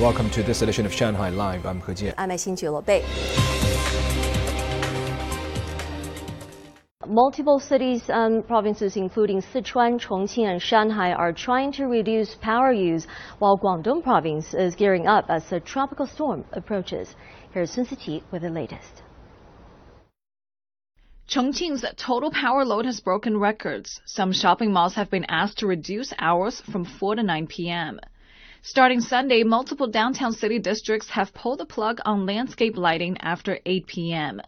Welcome to this edition of Shanghai Live. I'm He Jian. I'm Xin Bei. Multiple cities and provinces, including Sichuan, Chongqing, and Shanghai, are trying to reduce power use, while Guangdong province is gearing up as a tropical storm approaches. Here's Sun Siqi with the latest. Chongqing's total power load has broken records. Some shopping malls have been asked to reduce hours from 4 to 9 p.m. Starting Sunday, multiple downtown city districts have pulled the plug on landscape lighting after 8 p.m.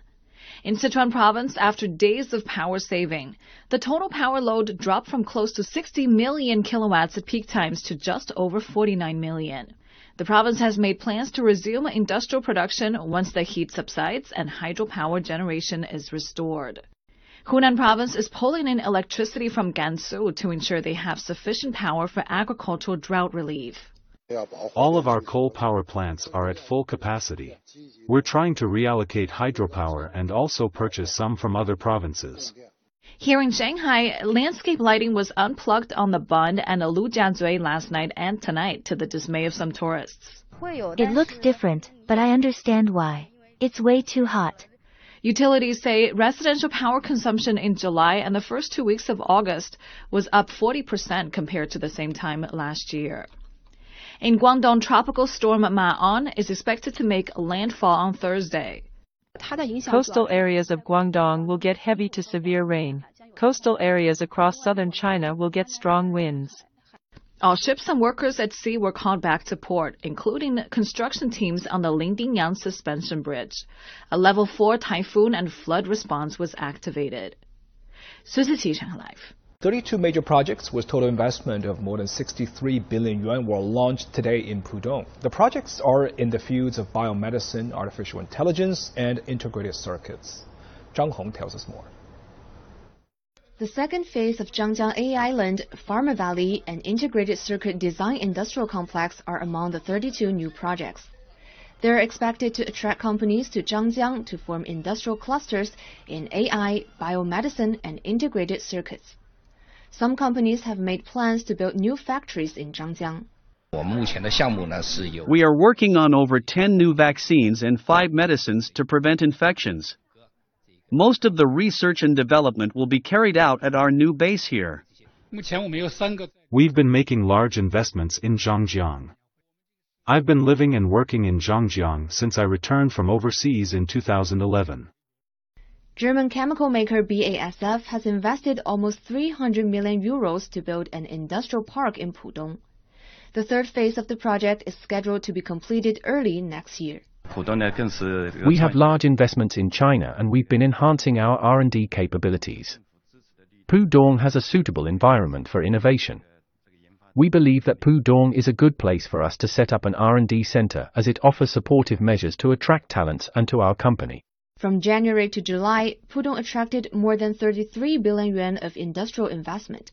In Sichuan province, after days of power saving, the total power load dropped from close to 60 million kilowatts at peak times to just over 49 million. The province has made plans to resume industrial production once the heat subsides and hydropower generation is restored. Hunan province is pulling in electricity from Gansu to ensure they have sufficient power for agricultural drought relief. All of our coal power plants are at full capacity. We're trying to reallocate hydropower and also purchase some from other provinces. Here in Shanghai, landscape lighting was unplugged on the Bund and Lujiazui last night and tonight to the dismay of some tourists. It looks different, but I understand why. It's way too hot. Utilities say residential power consumption in July and the first two weeks of August was up 40% compared to the same time last year. In Guangdong tropical storm Ma-on is expected to make landfall on Thursday. Coastal areas of Guangdong will get heavy to severe rain. Coastal areas across southern China will get strong winds. All ships and workers at sea were called back to port, including construction teams on the Lingdingyang Suspension Bridge. A level 4 typhoon and flood response was activated. Sun Siqi Shanghai live. 32 major projects with total investment of more than 63 billion yuan were launched today in Pudong. The projects are in the fields of biomedicine, artificial intelligence, and integrated circuits. Zhang Hong tells us more. The second phase of Zhangjiang AI Island, Pharma Valley, and Integrated Circuit Design Industrial Complex are among the 32 new projects. They are expected to attract companies to Zhangjiang to form industrial clusters in AI, biomedicine, and integrated circuits. Some companies have made plans to build new factories in Zhangjiang. We are working on over 10 new vaccines and 5 medicines to prevent infections. Most of the research and development will be carried out at our new base here. We've been making large investments in Zhangjiang. I've been living and working in Zhangjiang since I returned from overseas in 2011. German chemical maker BASF has invested almost 300 million euros to build an industrial park in Pudong. The third phase of the project is scheduled to be completed early next year. Uh, we have large investments in China and we've been enhancing our R&D capabilities. Pudong has a suitable environment for innovation. We believe that Pudong is a good place for us to set up an R&D center as it offers supportive measures to attract talents and to our company. From January to July, Pudong attracted more than 33 billion yuan of industrial investment.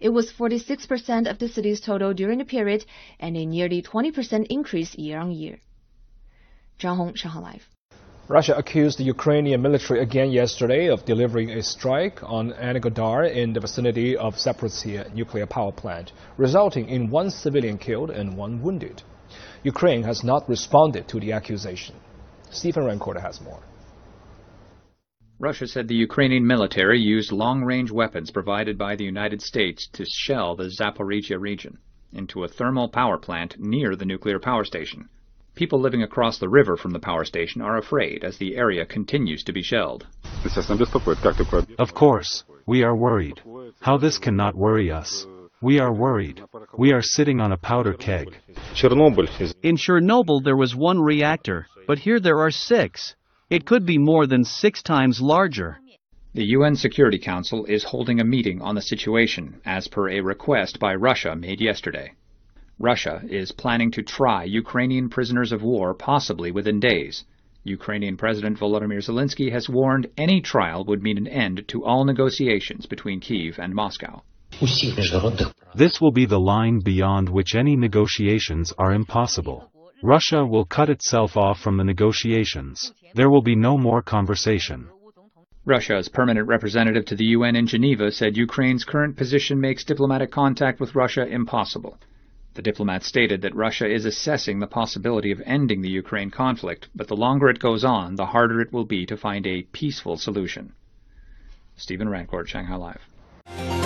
It was 46% of the city's total during the period and a nearly 20% increase year on year. Zhang Hong, Shanghai Live. Russia accused the Ukrainian military again yesterday of delivering a strike on Energodar in the vicinity of Zaporizhia nuclear power plant, resulting in one civilian killed and one wounded. Ukraine has not responded to the accusation. Stephen Rancourt has more. Russia said the Ukrainian military used long-range weapons provided by the United States to shell the Zaporizhia region into a thermal power plant near the nuclear power station. People living across the river from the power station are afraid as the area continues to be shelled. Of course, we are worried. How this cannot worry us. We are worried. We are sitting on a powder keg. In Chernobyl there was one reactor, but here there are six. It could be more than six times larger. The UN Security Council is holding a meeting on the situation as per a request by Russia made yesterday. Russia is planning to try Ukrainian prisoners of war possibly within days. Ukrainian President Volodymyr Zelensky has warned any trial would mean an end to all negotiations between Kiev and Moscow. This will be the line beyond which any negotiations are impossible. Russia will cut itself off from the negotiations. There will be no more conversation. Russia's permanent representative to the UN in Geneva said Ukraine's current position makes diplomatic contact with Russia impossible. The diplomat stated that Russia is assessing the possibility of ending the Ukraine conflict, but the longer it goes on, the harder it will be to find a peaceful solution. Stephen Rancourt, Shanghai Live.